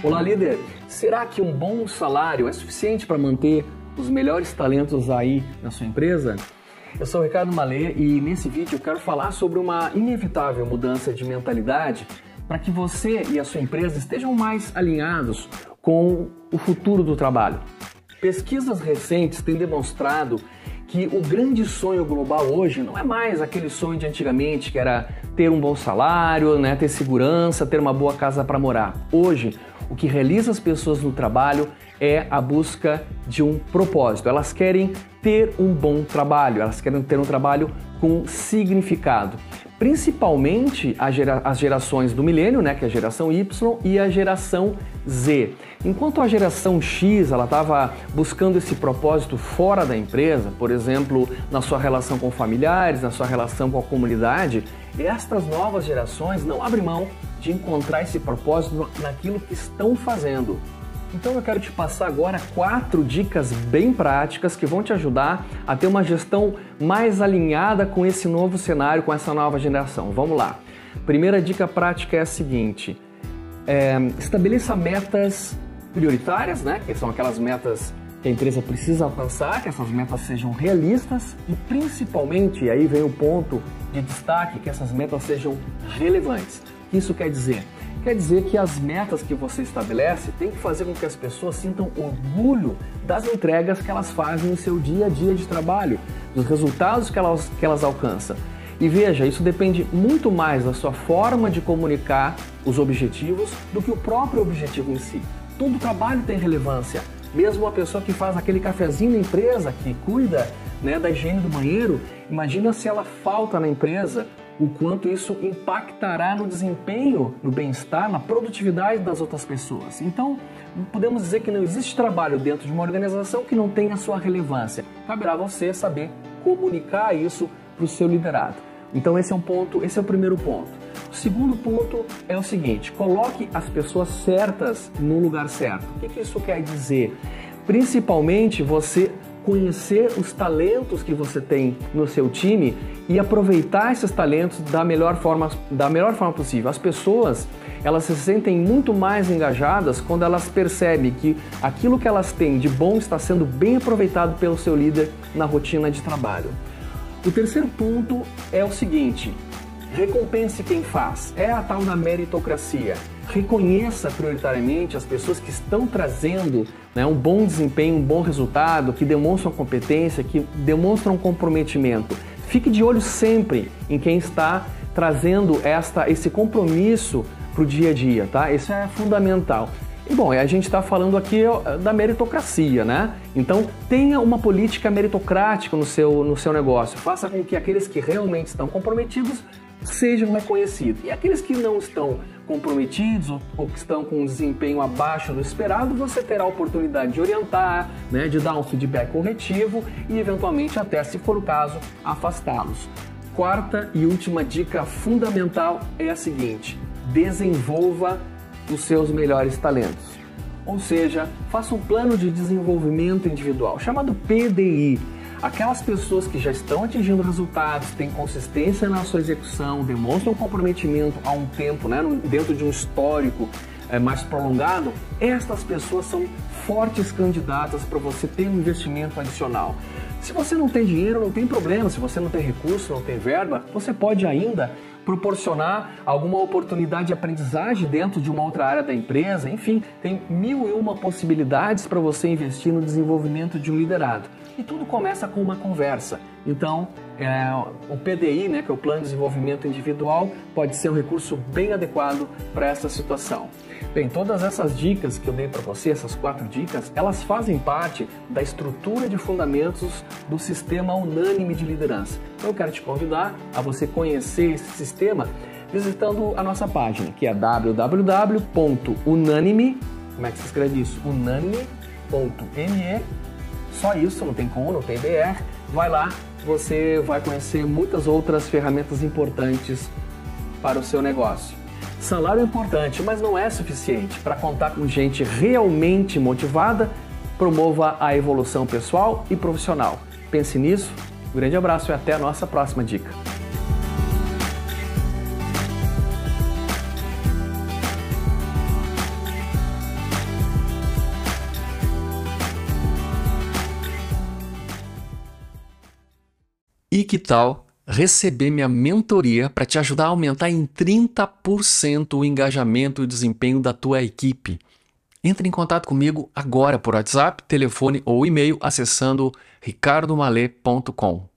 Olá, líder! Será que um bom salário é suficiente para manter os melhores talentos aí na sua empresa? Eu sou o Ricardo Malê e nesse vídeo eu quero falar sobre uma inevitável mudança de mentalidade para que você e a sua empresa estejam mais alinhados com o futuro do trabalho. Pesquisas recentes têm demonstrado que o grande sonho global hoje não é mais aquele sonho de antigamente, que era ter um bom salário, né, ter segurança, ter uma boa casa para morar. Hoje, o que realiza as pessoas no trabalho é a busca de um propósito. Elas querem ter um bom trabalho, elas querem ter um trabalho com significado. Principalmente as gerações do milênio, né, que é a geração Y, e a geração Z. Enquanto a geração X ela estava buscando esse propósito fora da empresa, por exemplo, na sua relação com familiares, na sua relação com a comunidade, estas novas gerações não abrem mão de encontrar esse propósito naquilo que estão fazendo. Então eu quero te passar agora quatro dicas bem práticas que vão te ajudar a ter uma gestão mais alinhada com esse novo cenário, com essa nova geração. Vamos lá. Primeira dica prática é a seguinte: é, estabeleça metas prioritárias, né? Que são aquelas metas que a empresa precisa alcançar, que essas metas sejam realistas e principalmente, aí vem o ponto de destaque, que essas metas sejam relevantes. O que isso quer dizer? Quer dizer que as metas que você estabelece tem que fazer com que as pessoas sintam orgulho das entregas que elas fazem no seu dia a dia de trabalho, dos resultados que elas, que elas alcançam. E veja, isso depende muito mais da sua forma de comunicar os objetivos do que o próprio objetivo em si. Todo trabalho tem relevância. Mesmo uma pessoa que faz aquele cafezinho na empresa, que cuida né, da higiene do banheiro, imagina se ela falta na empresa, o quanto isso impactará no desempenho, no bem-estar, na produtividade das outras pessoas. Então, podemos dizer que não existe trabalho dentro de uma organização que não tenha sua relevância. Caberá você saber comunicar isso para o seu liderado. Então esse é um ponto, esse é o primeiro ponto. O segundo ponto é o seguinte: coloque as pessoas certas no lugar certo. O que, que isso quer dizer? Principalmente você conhecer os talentos que você tem no seu time e aproveitar esses talentos da melhor forma, da melhor forma possível. As pessoas, elas se sentem muito mais engajadas quando elas percebem que aquilo que elas têm de bom está sendo bem aproveitado pelo seu líder na rotina de trabalho. O terceiro ponto é o seguinte: recompense quem faz. É a tal da meritocracia. Reconheça prioritariamente as pessoas que estão trazendo né, um bom desempenho, um bom resultado, que demonstram competência, que demonstram comprometimento. Fique de olho sempre em quem está trazendo esta, esse compromisso para o dia a dia, tá? Isso é fundamental. E bom, a gente está falando aqui da meritocracia, né? Então tenha uma política meritocrática no seu, no seu negócio. Faça com que aqueles que realmente estão comprometidos sejam reconhecidos. E aqueles que não estão comprometidos ou que estão com um desempenho abaixo do esperado, você terá a oportunidade de orientar, né, de dar um feedback corretivo e eventualmente até, se for o caso, afastá-los. Quarta e última dica fundamental é a seguinte: desenvolva os seus melhores talentos. Ou seja, faça um plano de desenvolvimento individual, chamado PDI. Aquelas pessoas que já estão atingindo resultados, têm consistência na sua execução, demonstram comprometimento há um tempo, né, dentro de um histórico é, mais prolongado, estas pessoas são fortes candidatas para você ter um investimento adicional. Se você não tem dinheiro, não tem problema. Se você não tem recurso, não tem verba, você pode ainda proporcionar alguma oportunidade de aprendizagem dentro de uma outra área da empresa. Enfim, tem mil e uma possibilidades para você investir no desenvolvimento de um liderado. E tudo começa com uma conversa. Então, é, o PDI, né, que é o Plano de Desenvolvimento Individual, pode ser um recurso bem adequado para essa situação. Bem, todas essas dicas que eu dei para você, essas quatro dicas, elas fazem parte da estrutura de fundamentos do sistema unânime de liderança. Então, eu quero te convidar a você conhecer esse sistema visitando a nossa página, que é www.unanime, como é que se escreve isso? unanime.me só isso, não tem com, não tem BR. Vai lá, você vai conhecer muitas outras ferramentas importantes para o seu negócio. Salário é importante, mas não é suficiente. Para contar com gente realmente motivada, promova a evolução pessoal e profissional. Pense nisso. Um grande abraço e até a nossa próxima dica. E que tal receber minha mentoria para te ajudar a aumentar em 30% o engajamento e desempenho da tua equipe? Entre em contato comigo agora por WhatsApp, telefone ou e-mail acessando ricardomale.com.